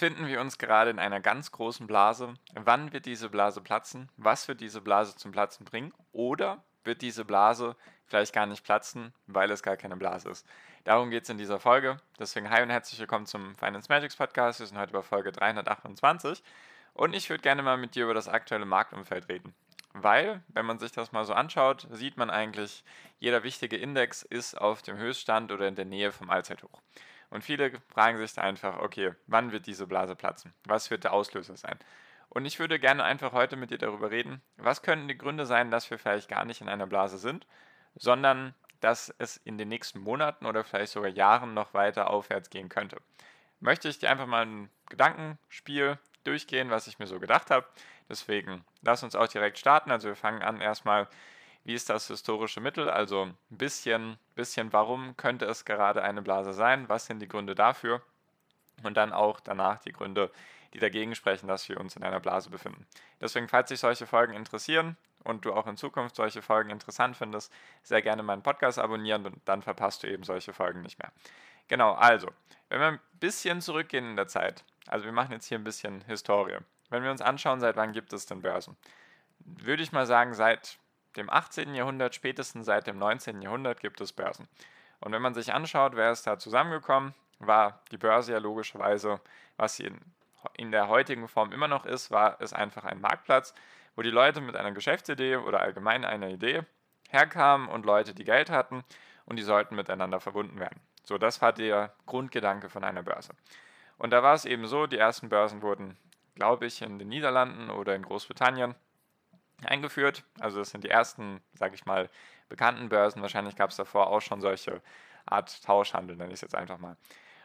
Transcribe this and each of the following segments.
Befinden wir uns gerade in einer ganz großen Blase. Wann wird diese Blase platzen? Was wird diese Blase zum Platzen bringen? Oder wird diese Blase vielleicht gar nicht platzen, weil es gar keine Blase ist? Darum geht es in dieser Folge. Deswegen hi und herzlich willkommen zum Finance Magics Podcast. Wir sind heute bei Folge 328 und ich würde gerne mal mit dir über das aktuelle Marktumfeld reden. Weil, wenn man sich das mal so anschaut, sieht man eigentlich, jeder wichtige Index ist auf dem Höchststand oder in der Nähe vom Allzeithoch. Und viele fragen sich einfach, okay, wann wird diese Blase platzen? Was wird der Auslöser sein? Und ich würde gerne einfach heute mit dir darüber reden, was könnten die Gründe sein, dass wir vielleicht gar nicht in einer Blase sind, sondern dass es in den nächsten Monaten oder vielleicht sogar Jahren noch weiter aufwärts gehen könnte. Möchte ich dir einfach mal ein Gedankenspiel durchgehen, was ich mir so gedacht habe. Deswegen lass uns auch direkt starten. Also wir fangen an erstmal wie ist das historische Mittel? Also ein bisschen, bisschen, warum könnte es gerade eine Blase sein? Was sind die Gründe dafür? Und dann auch danach die Gründe, die dagegen sprechen, dass wir uns in einer Blase befinden. Deswegen, falls dich solche Folgen interessieren und du auch in Zukunft solche Folgen interessant findest, sehr gerne meinen Podcast abonnieren und dann verpasst du eben solche Folgen nicht mehr. Genau, also, wenn wir ein bisschen zurückgehen in der Zeit, also wir machen jetzt hier ein bisschen Historie. Wenn wir uns anschauen, seit wann gibt es denn Börsen? Würde ich mal sagen, seit dem 18. Jahrhundert, spätestens seit dem 19. Jahrhundert gibt es Börsen. Und wenn man sich anschaut, wer ist da zusammengekommen, war die Börse ja logischerweise, was sie in, in der heutigen Form immer noch ist, war es einfach ein Marktplatz, wo die Leute mit einer Geschäftsidee oder allgemein einer Idee herkamen und Leute, die Geld hatten und die sollten miteinander verbunden werden. So, das war der Grundgedanke von einer Börse. Und da war es eben so, die ersten Börsen wurden, glaube ich, in den Niederlanden oder in Großbritannien eingeführt. Also das sind die ersten, sage ich mal, bekannten Börsen. Wahrscheinlich gab es davor auch schon solche Art Tauschhandel, nenne ich es jetzt einfach mal.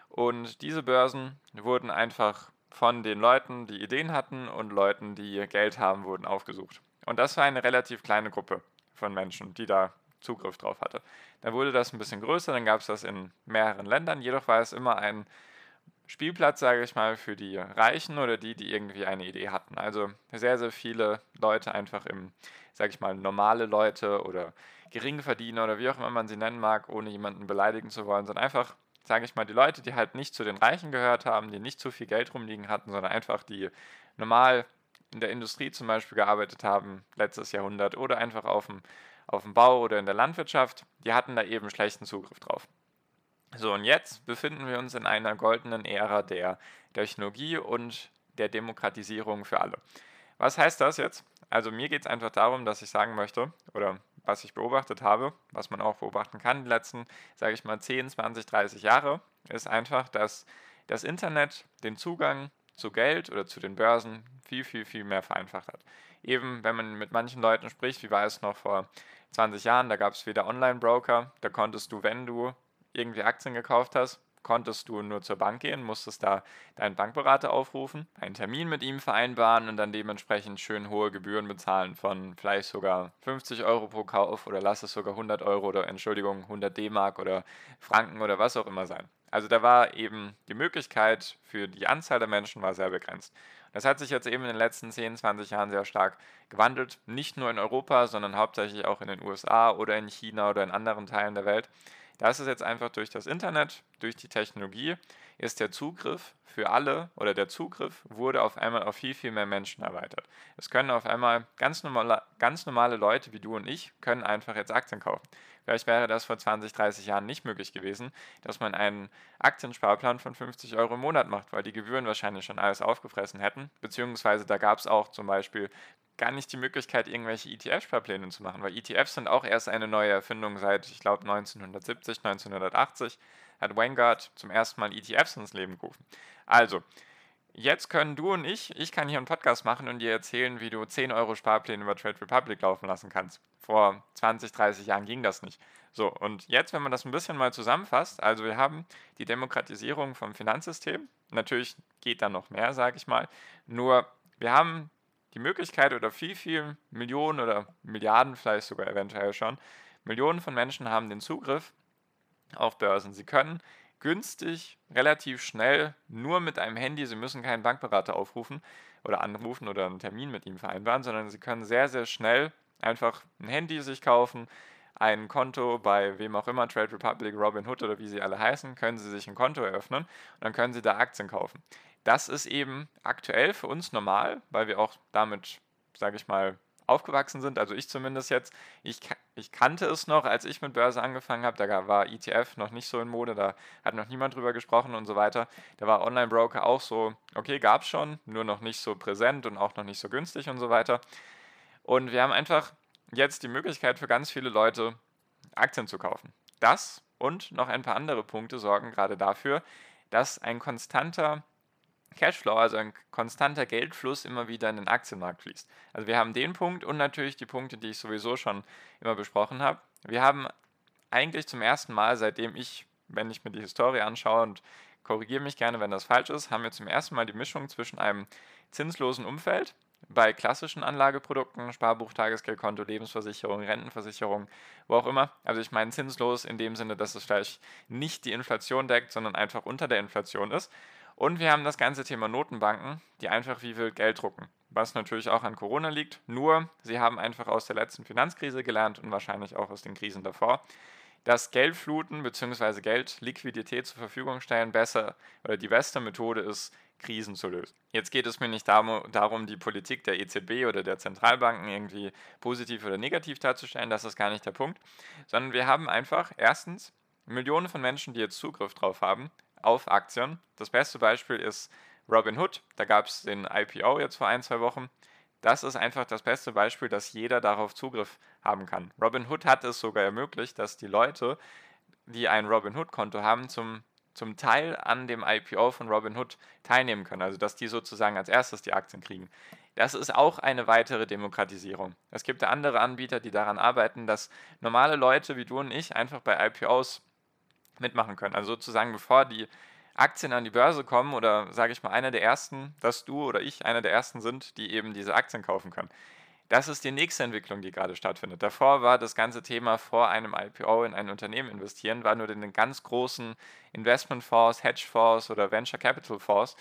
Und diese Börsen wurden einfach von den Leuten, die Ideen hatten und Leuten, die Geld haben, wurden aufgesucht. Und das war eine relativ kleine Gruppe von Menschen, die da Zugriff drauf hatte. Dann wurde das ein bisschen größer, dann gab es das in mehreren Ländern, jedoch war es immer ein Spielplatz, sage ich mal, für die Reichen oder die, die irgendwie eine Idee hatten. Also sehr, sehr viele Leute einfach im, sage ich mal, normale Leute oder Geringverdiener oder wie auch immer man sie nennen mag, ohne jemanden beleidigen zu wollen, sondern einfach, sage ich mal, die Leute, die halt nicht zu den Reichen gehört haben, die nicht zu viel Geld rumliegen hatten, sondern einfach die normal in der Industrie zum Beispiel gearbeitet haben, letztes Jahrhundert, oder einfach auf dem, auf dem Bau oder in der Landwirtschaft, die hatten da eben schlechten Zugriff drauf. So, und jetzt befinden wir uns in einer goldenen Ära der Technologie und der Demokratisierung für alle. Was heißt das jetzt? Also mir geht es einfach darum, dass ich sagen möchte, oder was ich beobachtet habe, was man auch beobachten kann, die letzten, sage ich mal, 10, 20, 30 Jahre, ist einfach, dass das Internet den Zugang zu Geld oder zu den Börsen viel, viel, viel mehr vereinfacht hat. Eben, wenn man mit manchen Leuten spricht, wie war es noch vor 20 Jahren, da gab es wieder Online-Broker, da konntest du, wenn du irgendwie Aktien gekauft hast, konntest du nur zur Bank gehen, musstest da deinen Bankberater aufrufen, einen Termin mit ihm vereinbaren und dann dementsprechend schön hohe Gebühren bezahlen von vielleicht sogar 50 Euro pro Kauf oder lass es sogar 100 Euro oder Entschuldigung 100 D-Mark oder Franken oder was auch immer sein. Also da war eben die Möglichkeit für die Anzahl der Menschen war sehr begrenzt. Das hat sich jetzt eben in den letzten 10, 20 Jahren sehr stark gewandelt, nicht nur in Europa, sondern hauptsächlich auch in den USA oder in China oder in anderen Teilen der Welt. Da ist jetzt einfach durch das Internet, durch die Technologie, ist der Zugriff für alle oder der Zugriff wurde auf einmal auf viel, viel mehr Menschen erweitert. Es können auf einmal ganz normale, ganz normale Leute wie du und ich, können einfach jetzt Aktien kaufen. Vielleicht wäre das vor 20, 30 Jahren nicht möglich gewesen, dass man einen Aktiensparplan von 50 Euro im Monat macht, weil die Gebühren wahrscheinlich schon alles aufgefressen hätten. Beziehungsweise da gab es auch zum Beispiel gar nicht die Möglichkeit, irgendwelche ETF-Sparpläne zu machen, weil ETFs sind auch erst eine neue Erfindung seit, ich glaube, 1970, 1980 hat Vanguard zum ersten Mal ETFs ins Leben gerufen. Also, Jetzt können du und ich, ich kann hier einen Podcast machen und dir erzählen, wie du 10 Euro Sparpläne über Trade Republic laufen lassen kannst. Vor 20, 30 Jahren ging das nicht. So, und jetzt, wenn man das ein bisschen mal zusammenfasst, also wir haben die Demokratisierung vom Finanzsystem. Natürlich geht da noch mehr, sage ich mal. Nur wir haben die Möglichkeit oder viel, viel Millionen oder Milliarden vielleicht sogar eventuell schon, Millionen von Menschen haben den Zugriff auf Börsen. Sie können günstig, relativ schnell, nur mit einem Handy. Sie müssen keinen Bankberater aufrufen oder anrufen oder einen Termin mit ihm vereinbaren, sondern Sie können sehr, sehr schnell einfach ein Handy sich kaufen, ein Konto bei wem auch immer, Trade Republic, Robinhood oder wie sie alle heißen, können Sie sich ein Konto eröffnen und dann können Sie da Aktien kaufen. Das ist eben aktuell für uns normal, weil wir auch damit, sage ich mal, aufgewachsen sind, also ich zumindest jetzt, ich, ich kannte es noch, als ich mit Börse angefangen habe, da war ETF noch nicht so in Mode, da hat noch niemand drüber gesprochen und so weiter. Da war Online-Broker auch so, okay, gab es schon, nur noch nicht so präsent und auch noch nicht so günstig und so weiter. Und wir haben einfach jetzt die Möglichkeit für ganz viele Leute, Aktien zu kaufen. Das und noch ein paar andere Punkte sorgen gerade dafür, dass ein konstanter Cashflow, also ein konstanter Geldfluss, immer wieder in den Aktienmarkt fließt. Also wir haben den Punkt und natürlich die Punkte, die ich sowieso schon immer besprochen habe. Wir haben eigentlich zum ersten Mal, seitdem ich, wenn ich mir die Historie anschaue und korrigiere mich gerne, wenn das falsch ist, haben wir zum ersten Mal die Mischung zwischen einem zinslosen Umfeld bei klassischen Anlageprodukten, Sparbuch, Tagesgeldkonto, Lebensversicherung, Rentenversicherung, wo auch immer. Also ich meine zinslos in dem Sinne, dass es vielleicht nicht die Inflation deckt, sondern einfach unter der Inflation ist. Und wir haben das ganze Thema Notenbanken, die einfach wie viel Geld drucken. Was natürlich auch an Corona liegt. Nur, sie haben einfach aus der letzten Finanzkrise gelernt und wahrscheinlich auch aus den Krisen davor, dass Geldfluten bzw. Geldliquidität zur Verfügung stellen besser oder die beste Methode ist, Krisen zu lösen. Jetzt geht es mir nicht darum, die Politik der EZB oder der Zentralbanken irgendwie positiv oder negativ darzustellen, das ist gar nicht der Punkt, sondern wir haben einfach erstens Millionen von Menschen, die jetzt Zugriff drauf haben, auf Aktien. Das beste Beispiel ist Robinhood. Da gab es den IPO jetzt vor ein, zwei Wochen. Das ist einfach das beste Beispiel, dass jeder darauf Zugriff haben kann. Robinhood hat es sogar ermöglicht, dass die Leute, die ein Robinhood-Konto haben, zum, zum Teil an dem IPO von Robinhood teilnehmen können. Also dass die sozusagen als erstes die Aktien kriegen. Das ist auch eine weitere Demokratisierung. Es gibt andere Anbieter, die daran arbeiten, dass normale Leute wie du und ich einfach bei IPOs mitmachen können. Also sozusagen, bevor die Aktien an die Börse kommen oder sage ich mal einer der ersten, dass du oder ich einer der ersten sind, die eben diese Aktien kaufen können. Das ist die nächste Entwicklung, die gerade stattfindet. Davor war das ganze Thema vor einem IPO in ein Unternehmen investieren, war nur in den ganz großen Investmentfonds, Hedgefonds oder Venture Capital Fonds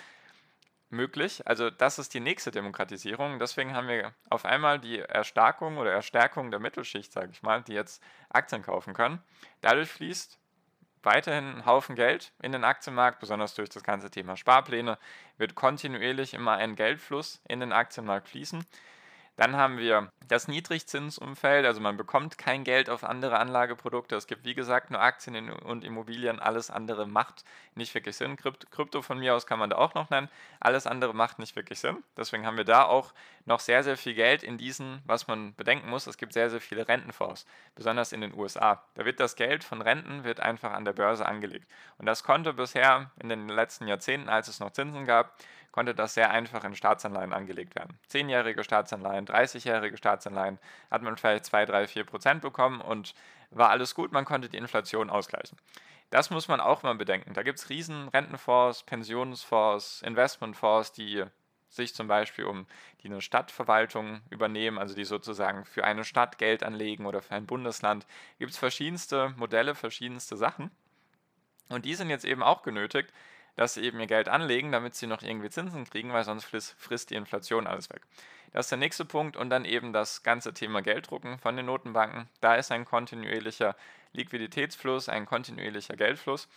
möglich. Also das ist die nächste Demokratisierung. Deswegen haben wir auf einmal die Erstarkung oder Erstärkung der Mittelschicht, sage ich mal, die jetzt Aktien kaufen können. Dadurch fließt weiterhin einen Haufen Geld in den Aktienmarkt, besonders durch das ganze Thema Sparpläne, wird kontinuierlich immer ein Geldfluss in den Aktienmarkt fließen. Dann haben wir das Niedrigzinsumfeld, also man bekommt kein Geld auf andere Anlageprodukte. Es gibt wie gesagt nur Aktien und Immobilien, alles andere macht nicht wirklich Sinn. Krypto von mir aus kann man da auch noch nennen. Alles andere macht nicht wirklich Sinn. Deswegen haben wir da auch noch sehr, sehr viel Geld in diesen, was man bedenken muss. Es gibt sehr, sehr viele Rentenfonds, besonders in den USA. Da wird das Geld von Renten wird einfach an der Börse angelegt. Und das konnte bisher in den letzten Jahrzehnten, als es noch Zinsen gab, konnte das sehr einfach in Staatsanleihen angelegt werden. Zehnjährige Staatsanleihen, 30-jährige Staatsanleihen hat man vielleicht 2, 3, 4 Prozent bekommen und war alles gut, man konnte die Inflation ausgleichen. Das muss man auch mal bedenken. Da gibt es riesen Rentenfonds, Pensionsfonds, Investmentfonds, die sich zum Beispiel um die eine Stadtverwaltung übernehmen, also die sozusagen für eine Stadt Geld anlegen oder für ein Bundesland. Gibt es verschiedenste Modelle, verschiedenste Sachen. Und die sind jetzt eben auch genötigt, dass sie eben ihr Geld anlegen, damit sie noch irgendwie Zinsen kriegen, weil sonst frisst, die Inflation alles weg. Das ist der nächste Punkt und dann eben das ganze Thema Gelddrucken von den Notenbanken. Da ist ein kontinuierlicher Liquiditätsfluss, ein kontinuierlicher Geldfluss,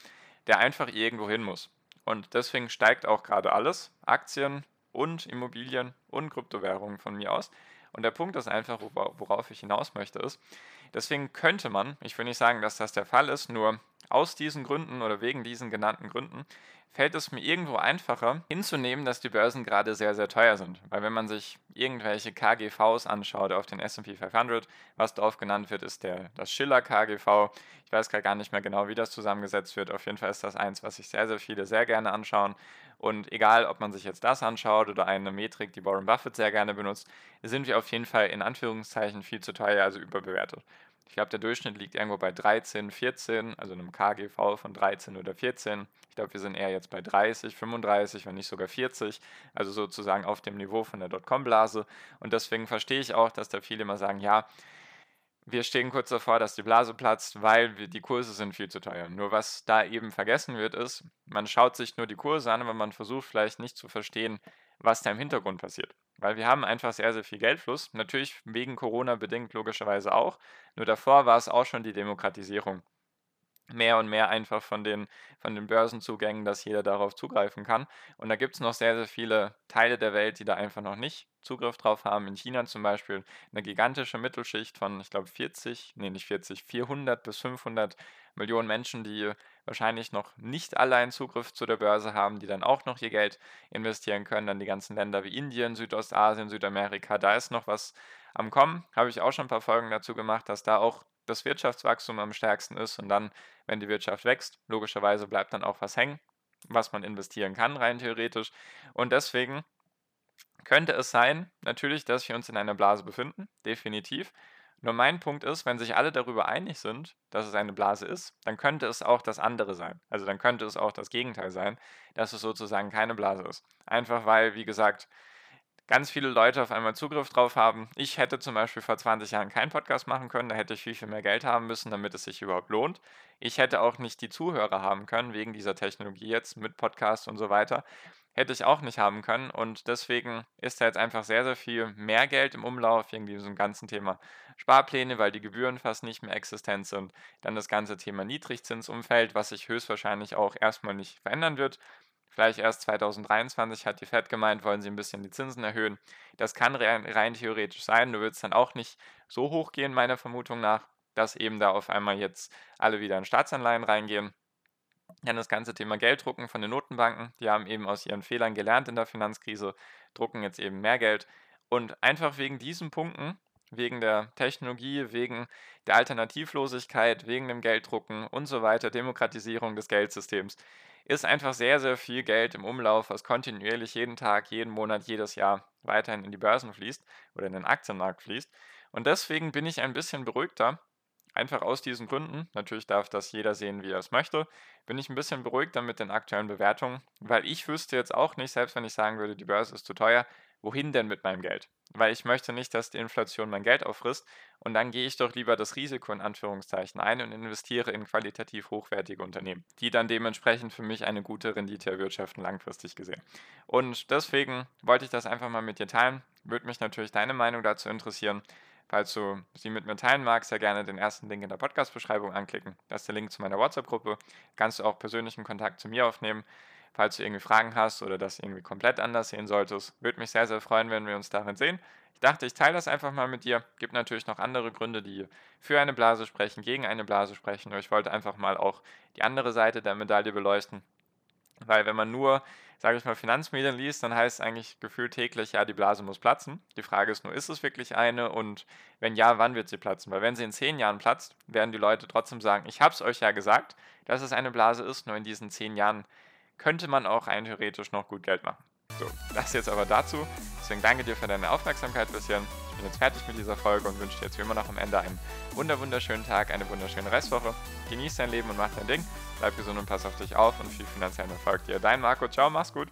der einfach irgendwo hin muss. Und deswegen steigt auch gerade alles, Aktien und Immobilien und Kryptowährungen von mir aus. Und der Punkt ist einfach, worauf ich hinaus möchte, ist, deswegen könnte man, ich will nicht sagen, dass das der Fall ist, nur aus diesen Gründen oder wegen diesen genannten Gründen fällt es mir irgendwo einfacher hinzunehmen, dass die Börsen gerade sehr, sehr teuer sind. Weil wenn man sich irgendwelche KGVs anschaut auf den S&P 500, was darauf genannt wird, ist der, das Schiller KGV. Ich weiß gar nicht mehr genau, wie das zusammengesetzt wird. Auf jeden Fall ist das eins, was sich sehr, sehr viele sehr gerne anschauen. Und egal, ob man sich jetzt das anschaut oder eine Metrik, die Warren Buffett sehr gerne benutzt, sind wir auf jeden Fall in Anführungszeichen viel zu teuer, also überbewertet. Ich glaube, der Durchschnitt liegt irgendwo bei 13, 14, also einem KGV von 13 oder 14. Ich glaube, wir sind eher jetzt bei 30, 35, wenn nicht sogar 40, also sozusagen auf dem Niveau von der Dotcom-Blase. Und deswegen verstehe ich auch, dass da viele immer sagen, ja, wir stehen kurz davor, dass die Blase platzt, weil wir, die Kurse sind viel zu teuer. Nur was da eben vergessen wird, ist, man schaut sich nur die Kurse an, aber man versucht vielleicht nicht zu verstehen, was da im Hintergrund passiert. Weil wir haben einfach sehr, sehr viel Geldfluss. Natürlich wegen Corona bedingt logischerweise auch. Nur davor war es auch schon die Demokratisierung mehr und mehr einfach von den, von den Börsenzugängen, dass jeder darauf zugreifen kann. Und da gibt es noch sehr, sehr viele Teile der Welt, die da einfach noch nicht Zugriff drauf haben. In China zum Beispiel eine gigantische Mittelschicht von, ich glaube, 40, nee, nicht 40, 400 bis 500 Millionen Menschen, die wahrscheinlich noch nicht alle einen Zugriff zu der Börse haben, die dann auch noch ihr Geld investieren können. Dann die ganzen Länder wie Indien, Südostasien, Südamerika, da ist noch was am Kommen. Habe ich auch schon ein paar Folgen dazu gemacht, dass da auch das Wirtschaftswachstum am stärksten ist und dann, wenn die Wirtschaft wächst, logischerweise bleibt dann auch was hängen, was man investieren kann, rein theoretisch. Und deswegen könnte es sein, natürlich, dass wir uns in einer Blase befinden, definitiv. Nur mein Punkt ist, wenn sich alle darüber einig sind, dass es eine Blase ist, dann könnte es auch das andere sein. Also dann könnte es auch das Gegenteil sein, dass es sozusagen keine Blase ist. Einfach weil, wie gesagt, ganz viele Leute auf einmal Zugriff drauf haben. Ich hätte zum Beispiel vor 20 Jahren keinen Podcast machen können, da hätte ich viel, viel mehr Geld haben müssen, damit es sich überhaupt lohnt. Ich hätte auch nicht die Zuhörer haben können, wegen dieser Technologie jetzt mit Podcasts und so weiter. Hätte ich auch nicht haben können und deswegen ist da jetzt einfach sehr, sehr viel mehr Geld im Umlauf, irgendwie so ein ganzen Thema Sparpläne, weil die Gebühren fast nicht mehr existent sind. Dann das ganze Thema Niedrigzinsumfeld, was sich höchstwahrscheinlich auch erstmal nicht verändern wird. Vielleicht erst 2023 hat die Fed gemeint, wollen sie ein bisschen die Zinsen erhöhen. Das kann rein, rein theoretisch sein, du willst dann auch nicht so hoch gehen, meiner Vermutung nach, dass eben da auf einmal jetzt alle wieder in Staatsanleihen reingehen. Dann das ganze Thema Gelddrucken von den Notenbanken. Die haben eben aus ihren Fehlern gelernt in der Finanzkrise, drucken jetzt eben mehr Geld. Und einfach wegen diesen Punkten, wegen der Technologie, wegen der Alternativlosigkeit, wegen dem Gelddrucken und so weiter, Demokratisierung des Geldsystems, ist einfach sehr, sehr viel Geld im Umlauf, was kontinuierlich jeden Tag, jeden Monat, jedes Jahr weiterhin in die Börsen fließt oder in den Aktienmarkt fließt. Und deswegen bin ich ein bisschen beruhigter, einfach aus diesen Gründen, natürlich darf das jeder sehen, wie er es möchte, bin ich ein bisschen beruhigter mit den aktuellen Bewertungen, weil ich wüsste jetzt auch nicht, selbst wenn ich sagen würde, die Börse ist zu teuer, wohin denn mit meinem Geld? Weil ich möchte nicht, dass die Inflation mein Geld auffrisst und dann gehe ich doch lieber das Risiko in Anführungszeichen ein und investiere in qualitativ hochwertige Unternehmen, die dann dementsprechend für mich eine gute Rendite erwirtschaften langfristig gesehen. Und deswegen wollte ich das einfach mal mit dir teilen. Würde mich natürlich deine Meinung dazu interessieren. Falls du sie mit mir teilen magst, sehr gerne den ersten Link in der Podcast-Beschreibung anklicken. Das ist der Link zu meiner WhatsApp-Gruppe. Kannst du auch persönlichen Kontakt zu mir aufnehmen. Falls du irgendwie Fragen hast oder das irgendwie komplett anders sehen solltest, würde mich sehr, sehr freuen, wenn wir uns darin sehen. Ich dachte, ich teile das einfach mal mit dir. Gibt natürlich noch andere Gründe, die für eine Blase sprechen, gegen eine Blase sprechen. Aber ich wollte einfach mal auch die andere Seite der Medaille beleuchten. Weil wenn man nur, sage ich mal, Finanzmedien liest, dann heißt es eigentlich gefühlt täglich, ja, die Blase muss platzen. Die Frage ist nur, ist es wirklich eine? Und wenn ja, wann wird sie platzen? Weil wenn sie in zehn Jahren platzt, werden die Leute trotzdem sagen, ich habe es euch ja gesagt, dass es eine Blase ist, nur in diesen zehn Jahren könnte man auch rein theoretisch noch gut Geld machen. So, das jetzt aber dazu. Deswegen danke dir für deine Aufmerksamkeit bisher. Ich bin jetzt fertig mit dieser Folge und wünsche dir jetzt wie immer noch am Ende einen wunderschönen Tag, eine wunderschöne Restwoche. Genieß dein Leben und mach dein Ding. Bleib gesund und pass auf dich auf und viel finanziellen Erfolg dir. Dein Marco, ciao, mach's gut.